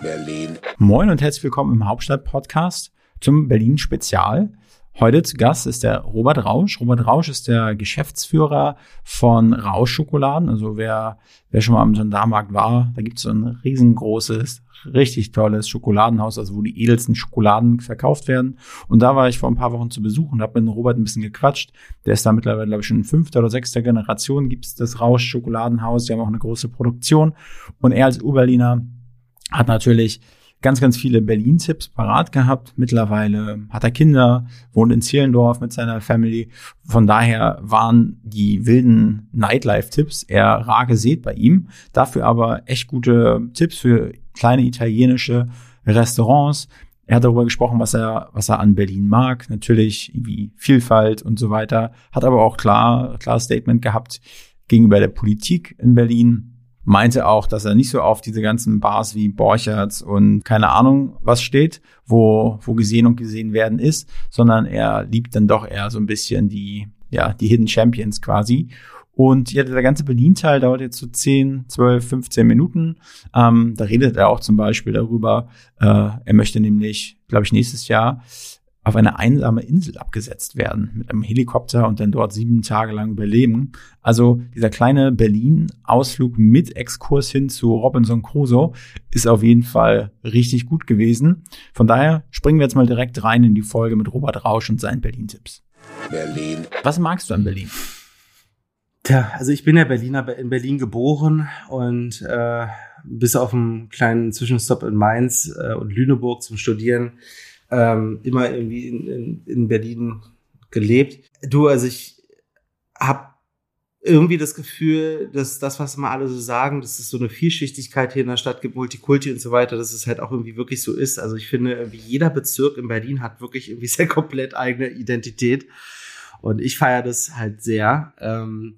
Berlin. Moin und herzlich willkommen im Hauptstadt-Podcast zum Berlin-Spezial. Heute zu Gast ist der Robert Rausch. Robert Rausch ist der Geschäftsführer von Rausch Schokoladen. Also wer, wer schon mal am Gendarmarkt war, da gibt es so ein riesengroßes, richtig tolles Schokoladenhaus, also wo die edelsten Schokoladen verkauft werden. Und da war ich vor ein paar Wochen zu Besuch und habe mit Robert ein bisschen gequatscht. Der ist da mittlerweile, glaube ich, schon in fünfter oder sechster Generation gibt es das Rausch Schokoladenhaus. Die haben auch eine große Produktion. Und er als Urberliner hat natürlich ganz, ganz viele Berlin-Tipps parat gehabt. Mittlerweile hat er Kinder, wohnt in Zehlendorf mit seiner Family. Von daher waren die wilden Nightlife-Tipps eher rar gesät bei ihm. Dafür aber echt gute Tipps für kleine italienische Restaurants. Er hat darüber gesprochen, was er, was er an Berlin mag. Natürlich irgendwie Vielfalt und so weiter. Hat aber auch klar, klar Statement gehabt gegenüber der Politik in Berlin meinte auch, dass er nicht so auf diese ganzen Bars wie Borcherts und keine Ahnung was steht, wo, wo gesehen und gesehen werden ist, sondern er liebt dann doch eher so ein bisschen die, ja, die Hidden Champions quasi. Und ja, der ganze Berlin-Teil dauert jetzt so 10, 12, 15 Minuten. Ähm, da redet er auch zum Beispiel darüber, äh, er möchte nämlich, glaube ich, nächstes Jahr auf eine einsame Insel abgesetzt werden mit einem Helikopter und dann dort sieben Tage lang überleben. Also dieser kleine Berlin-Ausflug mit Exkurs hin zu Robinson Crusoe ist auf jeden Fall richtig gut gewesen. Von daher springen wir jetzt mal direkt rein in die Folge mit Robert Rausch und seinen Berlin-Tipps. Berlin. Was magst du an Berlin? Tja, also ich bin ja Berliner in Berlin geboren und äh, bis auf einen kleinen Zwischenstopp in Mainz äh, und Lüneburg zum Studieren ähm, immer irgendwie in, in, in Berlin gelebt. Du, also ich habe irgendwie das Gefühl, dass das, was immer alle so sagen, dass es so eine Vielschichtigkeit hier in der Stadt gibt, Multikulti und so weiter, dass es halt auch irgendwie wirklich so ist. Also ich finde, irgendwie jeder Bezirk in Berlin hat wirklich irgendwie sehr komplett eigene Identität. Und ich feiere das halt sehr. Ähm,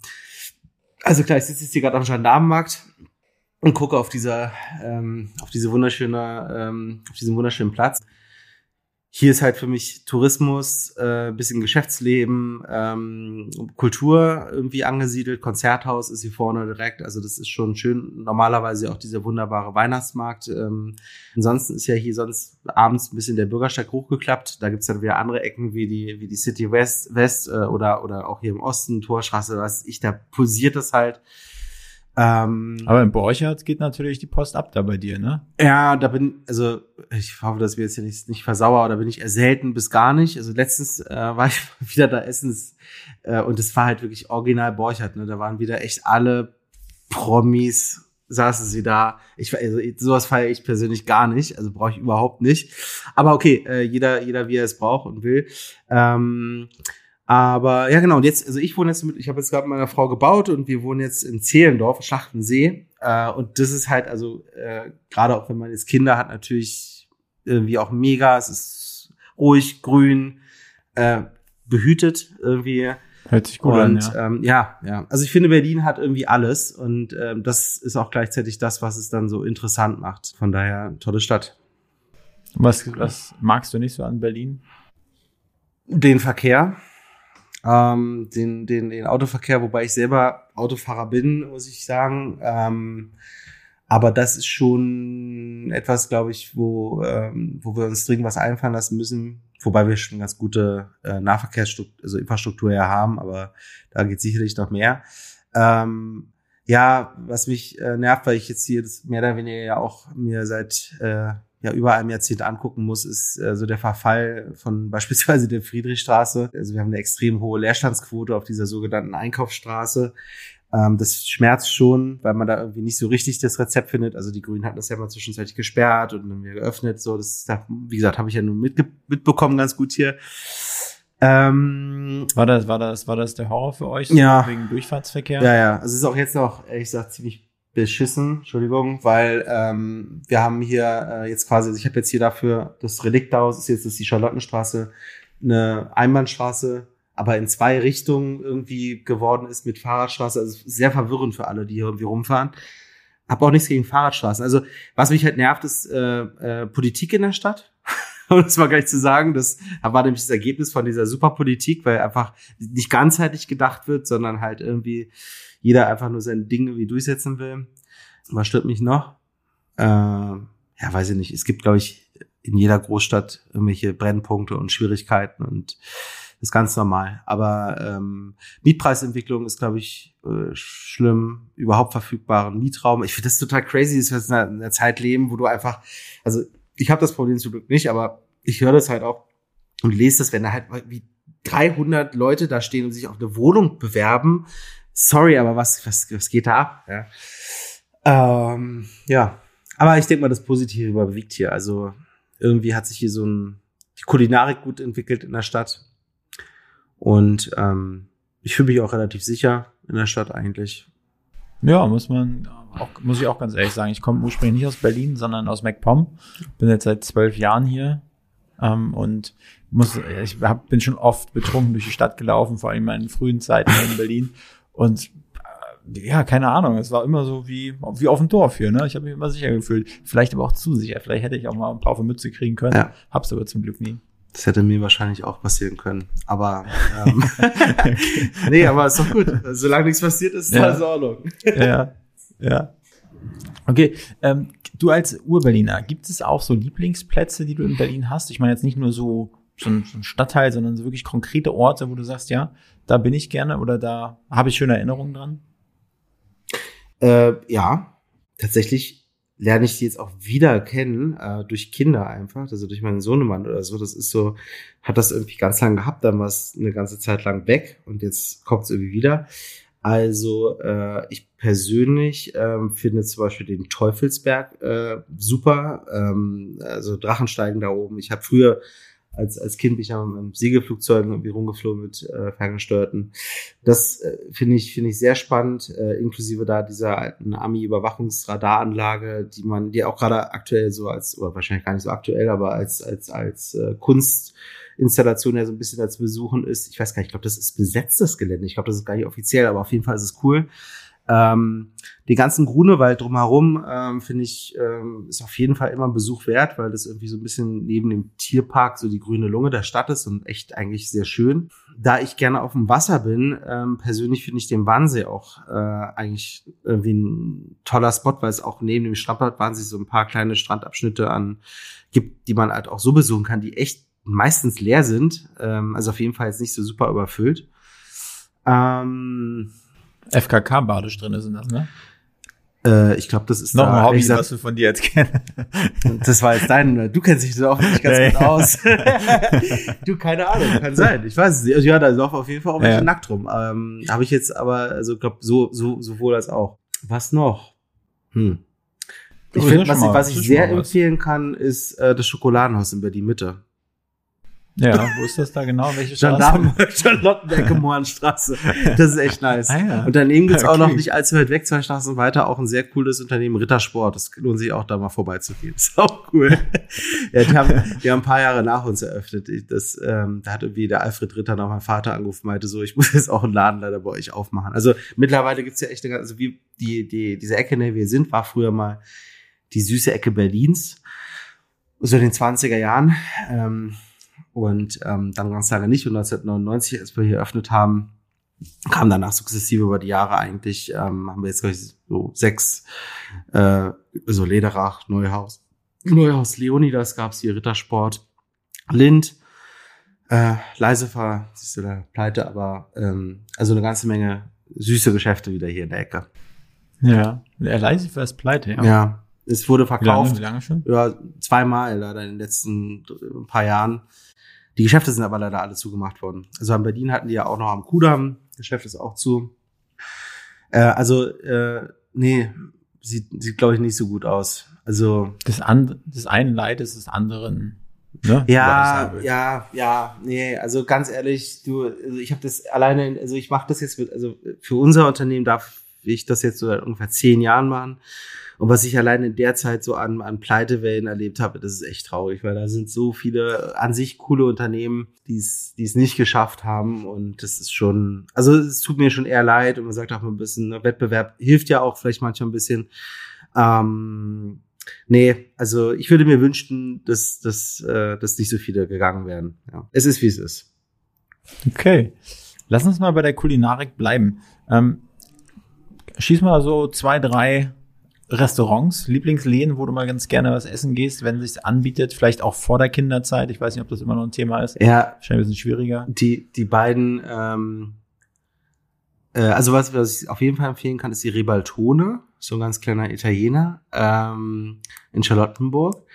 also klar, ich sitze jetzt hier gerade am Gendarmenmarkt und gucke auf dieser, ähm, auf diese wunderschöne, ähm, auf diesen wunderschönen Platz hier ist halt für mich Tourismus, äh, bisschen Geschäftsleben, ähm, Kultur irgendwie angesiedelt. Konzerthaus ist hier vorne direkt. Also das ist schon schön. Normalerweise auch dieser wunderbare Weihnachtsmarkt. Ähm, ansonsten ist ja hier sonst abends ein bisschen der Bürgersteig hochgeklappt. Da gibt's dann wieder andere Ecken wie die, wie die City West, West äh, oder, oder auch hier im Osten, Torstraße, was ich, da pulsiert es halt. Ähm, Aber in Borchardt geht natürlich die Post ab da bei dir, ne? Ja, da bin, also ich hoffe, dass wir jetzt hier nicht, nicht versauern, da bin ich eher selten bis gar nicht. Also letztens äh, war ich wieder da essen äh, und es war halt wirklich original Borchardt, ne? Da waren wieder echt alle Promis, saßen sie da. Ich also sowas feiere ich persönlich gar nicht, also brauche ich überhaupt nicht. Aber okay, äh, jeder jeder wie er es braucht und will. Ähm, aber ja, genau. Und jetzt, also ich wohne jetzt mit, ich habe jetzt gerade mit meiner Frau gebaut und wir wohnen jetzt in Zehlendorf, Schlachtensee. Äh, und das ist halt, also äh, gerade auch wenn man jetzt Kinder hat, natürlich irgendwie auch mega. Es ist ruhig, grün, äh, behütet irgendwie. Hört sich gut und, an, ja. Ähm, ja, ja. Also ich finde, Berlin hat irgendwie alles und ähm, das ist auch gleichzeitig das, was es dann so interessant macht. Von daher, tolle Stadt. Was, was magst du nicht so an Berlin? Den Verkehr ähm, den, den, den Autoverkehr, wobei ich selber Autofahrer bin, muss ich sagen. Ähm, aber das ist schon etwas, glaube ich, wo, ähm, wo wir uns dringend was einfallen lassen müssen. Wobei wir schon ganz gute äh, Nahverkehrsstruktur, also Infrastruktur ja haben, aber da geht sicherlich noch mehr. Ähm, ja, was mich äh, nervt, weil ich jetzt hier das mehr oder weniger ja auch mir seit äh, ja über einem Jahrzehnt angucken muss, ist äh, so der Verfall von beispielsweise der Friedrichstraße. Also wir haben eine extrem hohe Leerstandsquote auf dieser sogenannten Einkaufsstraße. Ähm, das schmerzt schon, weil man da irgendwie nicht so richtig das Rezept findet. Also die Grünen hatten das ja mal zwischenzeitlich gesperrt und dann wieder geöffnet. So, das, wie gesagt, habe ich ja nur mitge mitbekommen, ganz gut hier. Ähm, war das, war das, war das der Horror für euch? Ja. Wegen Durchfahrtsverkehr? Ja, ja. Also es ist auch jetzt noch, ehrlich gesagt, ziemlich beschissen, Entschuldigung, weil ähm, wir haben hier äh, jetzt quasi, also ich habe jetzt hier dafür das Relikthaus, ist jetzt ist die Charlottenstraße, eine Einbahnstraße, aber in zwei Richtungen irgendwie geworden ist mit Fahrradstraße. Also sehr verwirrend für alle, die hier irgendwie rumfahren. Hab auch nichts gegen Fahrradstraßen. Also was mich halt nervt, ist äh, äh, Politik in der Stadt. Um das mal gleich zu sagen, das war nämlich das Ergebnis von dieser Superpolitik, weil einfach nicht ganzheitlich gedacht wird, sondern halt irgendwie jeder einfach nur sein Ding irgendwie durchsetzen will. Was stört mich noch? Äh, ja, weiß ich nicht, es gibt, glaube ich, in jeder Großstadt irgendwelche Brennpunkte und Schwierigkeiten und das ist ganz normal. Aber ähm, Mietpreisentwicklung ist, glaube ich, äh, schlimm. Überhaupt verfügbaren Mietraum. Ich finde das total crazy, dass wir in einer Zeit leben, wo du einfach, also ich habe das Problem zum Glück nicht, aber ich höre das halt auch und lese das, wenn da halt wie 300 Leute da stehen und sich auf eine Wohnung bewerben. Sorry, aber was, was, was geht da ab? Ja. Ähm, ja. Aber ich denke mal, das Positive überwiegt hier. Also irgendwie hat sich hier so ein, die Kulinarik gut entwickelt in der Stadt. Und ähm, ich fühle mich auch relativ sicher in der Stadt eigentlich. Ja, muss man auch, muss ich auch ganz ehrlich sagen. Ich komme ursprünglich nicht aus Berlin, sondern aus MacPom. Bin jetzt seit zwölf Jahren hier ähm, und muss, ich hab, bin schon oft betrunken durch die Stadt gelaufen, vor allem in meinen frühen Zeiten in Berlin. Und äh, ja, keine Ahnung, es war immer so wie, wie auf dem Dorf hier, ne? Ich habe mich immer sicher gefühlt. Vielleicht aber auch zu sicher. Vielleicht hätte ich auch mal ein paar auf die Mütze kriegen können. Ja. Hab's aber zum Glück nie. Das hätte mir wahrscheinlich auch passieren können. Aber ähm, okay. nee, aber ist doch gut. Solange nichts passiert ist, ist ja. alles in Ordnung. ja, ja. Okay, ähm, du als Urberliner, gibt es auch so Lieblingsplätze, die du in Berlin hast? Ich meine jetzt nicht nur so, so, ein, so ein Stadtteil, sondern so wirklich konkrete Orte, wo du sagst, ja, da bin ich gerne oder da habe ich schöne Erinnerungen dran? Äh, ja, tatsächlich lerne ich sie jetzt auch wieder kennen, äh, durch Kinder einfach, also durch meinen Sohnemann oder so. Das ist so, hat das irgendwie ganz lang gehabt, dann war es eine ganze Zeit lang weg und jetzt kommt es irgendwie wieder. Also äh, ich persönlich ähm, finde zum Beispiel den Teufelsberg äh, super. Ähm, also Drachensteigen da oben. Ich habe früher als, als Kind bin ich ja mit Segelflugzeugen irgendwie rumgeflogen mit äh, ferngesteuerten. Das äh, finde ich, finde ich sehr spannend, äh, inklusive da dieser alten Ami-Überwachungsradaranlage, die man, die auch gerade aktuell so als, oder wahrscheinlich gar nicht so aktuell, aber als, als, als äh, Kunstinstallation ja so ein bisschen als Besuchen ist. Ich weiß gar nicht, ich glaube, das ist besetztes Gelände. Ich glaube, das ist gar nicht offiziell, aber auf jeden Fall ist es cool. Ähm, die ganzen Grunewald drumherum, ähm, finde ich, ähm, ist auf jeden Fall immer ein Besuch wert, weil das irgendwie so ein bisschen neben dem Tierpark so die grüne Lunge der Stadt ist und echt eigentlich sehr schön. Da ich gerne auf dem Wasser bin, ähm, persönlich finde ich den Wannsee auch äh, eigentlich irgendwie ein toller Spot, weil es auch neben dem Strandbad Wannsee so ein paar kleine Strandabschnitte an gibt, die man halt auch so besuchen kann, die echt meistens leer sind. Ähm, also auf jeden Fall jetzt nicht so super überfüllt. Ähm, FKK-Badisch drin sind das, ne? Äh, ich glaube, das ist noch da, ein Hobby, gesagt, was wir von dir jetzt kennen. das war jetzt dein, du kennst dich da auch nicht ganz ja, gut ja. aus. du, keine Ahnung, kann sein. Ich weiß es nicht. Also, ja, da laufen auf jeden Fall auch welche ja. nackt rum. Ähm, Habe ich jetzt aber, also glaube so, so, sowohl als auch. Was noch? Hm. Ich finde, was, was ich sehr empfehlen kann, ist äh, das Schokoladenhaus in Berlin Mitte. Ja, wo ist das da genau? Welche Straße? Charlottenecke Mohrenstraße. Das ist echt nice. Ah, ja. Und daneben gibt's okay. auch noch nicht allzu weit weg, zwei Straßen weiter, auch ein sehr cooles Unternehmen, Rittersport. Das lohnt sich auch da mal vorbeizugehen. Ist auch cool. ja, die haben, die haben ein paar Jahre nach uns eröffnet. Das, ähm, da hat irgendwie der Alfred Ritter noch mein Vater angerufen, meinte so, ich muss jetzt auch einen Laden leider bei euch aufmachen. Also mittlerweile gibt's ja echt eine, also wie die, die, diese Ecke, in der wir sind, war früher mal die süße Ecke Berlins. So in den 20er Jahren. Ähm, und ähm, dann ganz lange nicht. Und 1999, als wir hier eröffnet haben, kam danach sukzessive über die Jahre eigentlich, ähm, haben wir jetzt ich, so sechs, äh, so Lederach, Neuhaus, Neuhaus Leonidas gab's hier, Rittersport, Lind, äh, Leisefer, siehst du da, pleite, aber ähm, also eine ganze Menge süße Geschäfte wieder hier in der Ecke. Ja, der Leisefer ist pleite, ja. Ja, es wurde verkauft. Wie lange, wie lange schon? Ja, zweimal leider in den letzten paar Jahren. Die Geschäfte sind aber leider alle zugemacht worden. Also in Berlin hatten die ja auch noch am Kudamm, Geschäft ist auch zu. Äh, also, äh, nee, sieht, sieht glaube ich, nicht so gut aus. Also. Das, and, das eine Leid ist des anderen. Ne? Ja, ja, ja, nee, also ganz ehrlich, du, also ich habe das alleine, also ich mache das jetzt mit, also für unser Unternehmen darf ich das jetzt so seit ungefähr zehn Jahren machen. Und was ich allein in der Zeit so an, an Pleitewellen erlebt habe, das ist echt traurig, weil da sind so viele an sich coole Unternehmen, die es nicht geschafft haben. Und das ist schon, also es tut mir schon eher leid. Und man sagt auch mal ein bisschen, ne, Wettbewerb hilft ja auch vielleicht manchmal ein bisschen. Ähm, nee, also ich würde mir wünschen, dass, dass, äh, dass nicht so viele gegangen werden. Ja. Es ist, wie es ist. Okay. Lass uns mal bei der Kulinarik bleiben. Ähm, schieß mal so zwei, drei Restaurants, Lieblingsläden, wo du mal ganz gerne was essen gehst, wenn es sich anbietet, vielleicht auch vor der Kinderzeit. Ich weiß nicht, ob das immer noch ein Thema ist. Ja. Wahrscheinlich ein bisschen schwieriger. Die, die beiden, ähm, äh, also was, was ich auf jeden Fall empfehlen kann, ist die Ribaltone, so ein ganz kleiner Italiener ähm, in Charlottenburg.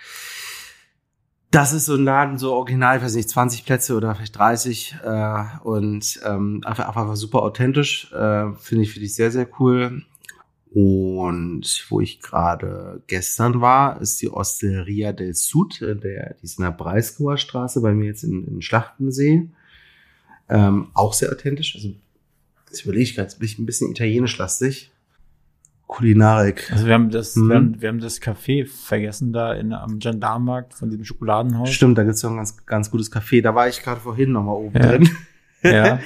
Das ist so ein Laden, so original, ich weiß nicht, 20 Plätze oder vielleicht 30 äh, und ähm, einfach, einfach super authentisch, äh, finde ich, finde ich sehr, sehr cool. Und wo ich gerade gestern war, ist die Osteria del Sud, äh, der, die ist in der Breisgauer Straße, bei mir jetzt in, in Schlachtensee. Ähm, auch sehr authentisch. Also, das überlege ich gerade, bin ich ein bisschen italienisch lastig. Kulinarik. Also wir haben das, Mhm. wir, haben, wir haben das Café vergessen da in, am Gendarmenmarkt von diesem Schokoladenhaus. Stimmt, da gibt's noch ein ganz, ganz gutes Café. Da war ich gerade vorhin noch mal oben Ja. drin. Ja.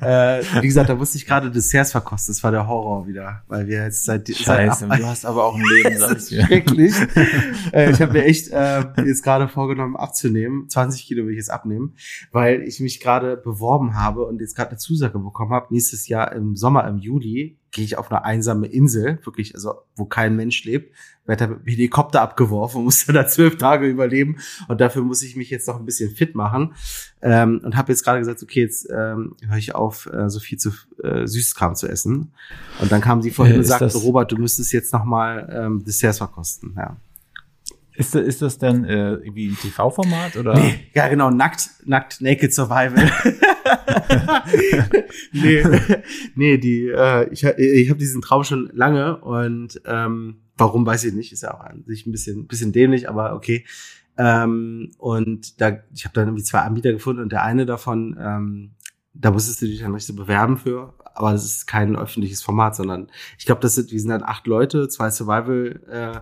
äh, wie gesagt, da musste ich gerade Desserts verkosten. Das war der Horror wieder, weil wir jetzt seit Scheiße, seit du hast aber auch ein Leben, sag das ich ist dir. schrecklich. äh, ich habe mir echt äh, jetzt gerade vorgenommen abzunehmen. 20 Kilo will ich jetzt abnehmen, weil ich mich gerade beworben habe und jetzt gerade eine Zusage bekommen habe. Nächstes Jahr im Sommer, im Juli, gehe ich auf eine einsame Insel, wirklich, also wo kein Mensch lebt, werde mit Helikopter abgeworfen und muss dann da zwölf Tage überleben. Und dafür muss ich mich jetzt noch ein bisschen fit machen. Ähm, und habe jetzt gerade gesagt, okay, jetzt ähm, höre ich auf, äh, so viel zu äh, Süßkram zu essen. Und dann kam sie vorhin Äh, und sagte, Robert, du müsstest jetzt noch mal ähm, Desserts verkosten. Ja. Ist, das- ist das denn äh, irgendwie ein TV-Format oder? Nee, ja genau, nackt, nackt, naked survival. nee, nee, die, äh, ich, ich habe diesen Traum schon lange und ähm, warum weiß ich nicht, ist ja auch an sich ein bisschen, bisschen dämlich, aber okay. Ähm, und da, ich habe dann irgendwie zwei Anbieter gefunden und der eine davon, ähm, da musstest du dich dann richtig so bewerben für, aber das ist kein öffentliches Format, sondern ich glaube, das sind, die sind dann acht Leute, zwei Survival äh,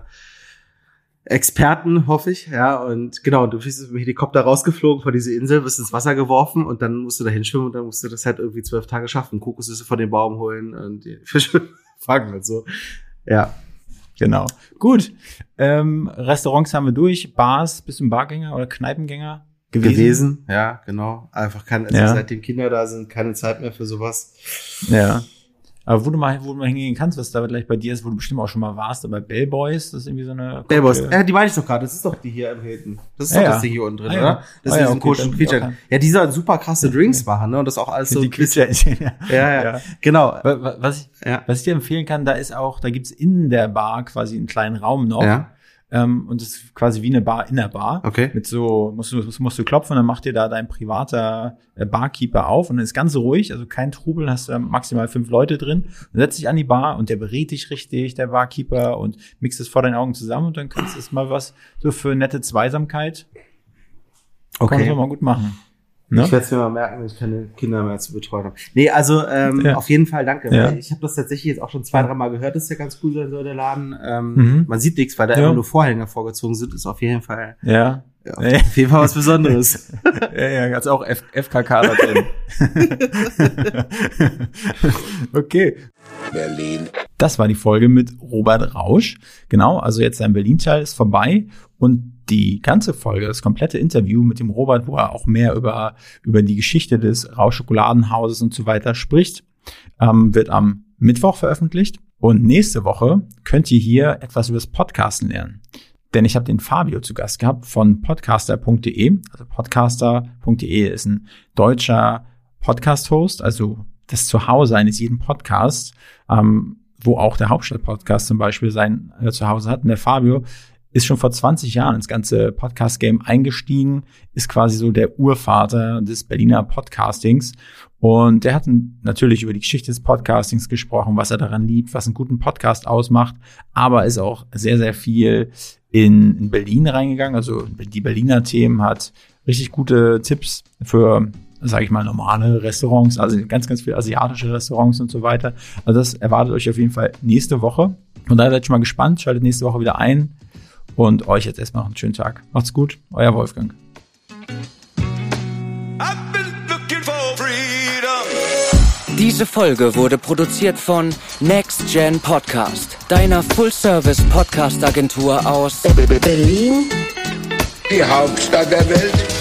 Experten, hoffe ich, ja, und genau, du bist mit dem Helikopter rausgeflogen von dieser Insel, bist ins Wasser geworfen und dann musst du da hinschwimmen und dann musst du das halt irgendwie zwölf Tage schaffen, Kokosnüsse von dem Baum holen und die Fische fangen und so. Ja. Genau. Gut. Ähm, Restaurants haben wir durch. Bars, bist du ein Bargänger oder Kneipengänger gewesen? Gewesen, ja, genau. Einfach kann, also Ja. seitdem Kinder da sind, keine Zeit mehr für sowas. Ja. Aber wo du mal, wo du mal hingehen kannst, was da gleich bei dir ist, wo du bestimmt auch schon mal warst, aber Bellboys, das ist irgendwie so eine. Bellboys, ja, die meine ich doch gerade, das ist doch die hier im Hilton. Das ist Ja, doch ja. das Ding hier unten drin, Ah, ja. oder? Das Ah, ist ja, okay, komischen okay. Ja, die sollen super krasse Drinks machen, ne? Und das auch alles so die Quietschhähnchen, ja. Ja, ja, Ja. genau. Wa- wa- Was ich, was ich dir empfehlen kann, da ist auch, da gibt's in der Bar quasi einen kleinen Raum noch. Ja. Ähm, und das ist quasi wie eine Bar in der Bar. Okay. Mit so, musst du, musst, du klopfen, dann macht dir da dein privater äh, Barkeeper auf und dann ist ganz ruhig, also kein Trubel, hast du da maximal fünf Leute drin. Dann setzt dich an die Bar und der berät dich richtig, der Barkeeper, und mixt es vor deinen Augen zusammen und dann kannst du es mal was so für nette Zweisamkeit. Kannst Okay. du mal gut machen. Ne? Ich werde es mir mal merken, wenn ich keine Kinder mehr zu betreuen habe. Nee, also ähm, Ja. auf jeden Fall danke. Ja. Ich habe das tatsächlich jetzt auch schon zwei, drei Mal gehört, dass der ganz cool sein soll, der Laden. Ähm, Mhm. Man sieht nichts, weil da Ja. immer nur Vorhänge vorgezogen sind. Ist auf jeden Fall, Ja. ja, auf jeden Fall was Besonderes. Ja, ja, hat's auch F FKK da drin. okay. Berlin. Das war die Folge mit Robert Rausch. Genau, also jetzt sein Berlin-Teil ist vorbei und die ganze Folge, das komplette Interview mit dem Robert, wo er auch mehr über, über die Geschichte des Rausch-Schokoladenhauses und so weiter spricht, ähm, wird am Mittwoch veröffentlicht. Und nächste Woche könnt ihr hier etwas über das Podcasten lernen. Denn ich habe den Fabio zu Gast gehabt von podcaster.de. Also podcaster.de ist ein deutscher Podcast-Host, also das Zuhause eines jeden Podcasts, ähm, wo auch der Hauptstadt-Podcast zum Beispiel sein äh, Zuhause hat. Und der Fabio ist schon vor 20 Jahren ins ganze Podcast-Game eingestiegen, ist quasi so der Urvater des Berliner Podcastings. Und der hat natürlich über die Geschichte des Podcastings gesprochen, was er daran liebt, was einen guten Podcast ausmacht, aber ist auch sehr, sehr viel in, in Berlin reingegangen. Also die Berliner Themen hat richtig gute Tipps für, sage ich mal, normale Restaurants, also ganz, ganz viele asiatische Restaurants und so weiter. Also das erwartet euch auf jeden Fall nächste Woche. Von daher seid schon mal gespannt, schaltet nächste Woche wieder ein und euch jetzt erstmal noch einen schönen Tag. Macht's gut, euer Wolfgang. Diese Folge wurde produziert von Next Gen Podcast, deiner Full-Service-Podcast-Agentur aus Berlin, Die Hauptstadt der Welt.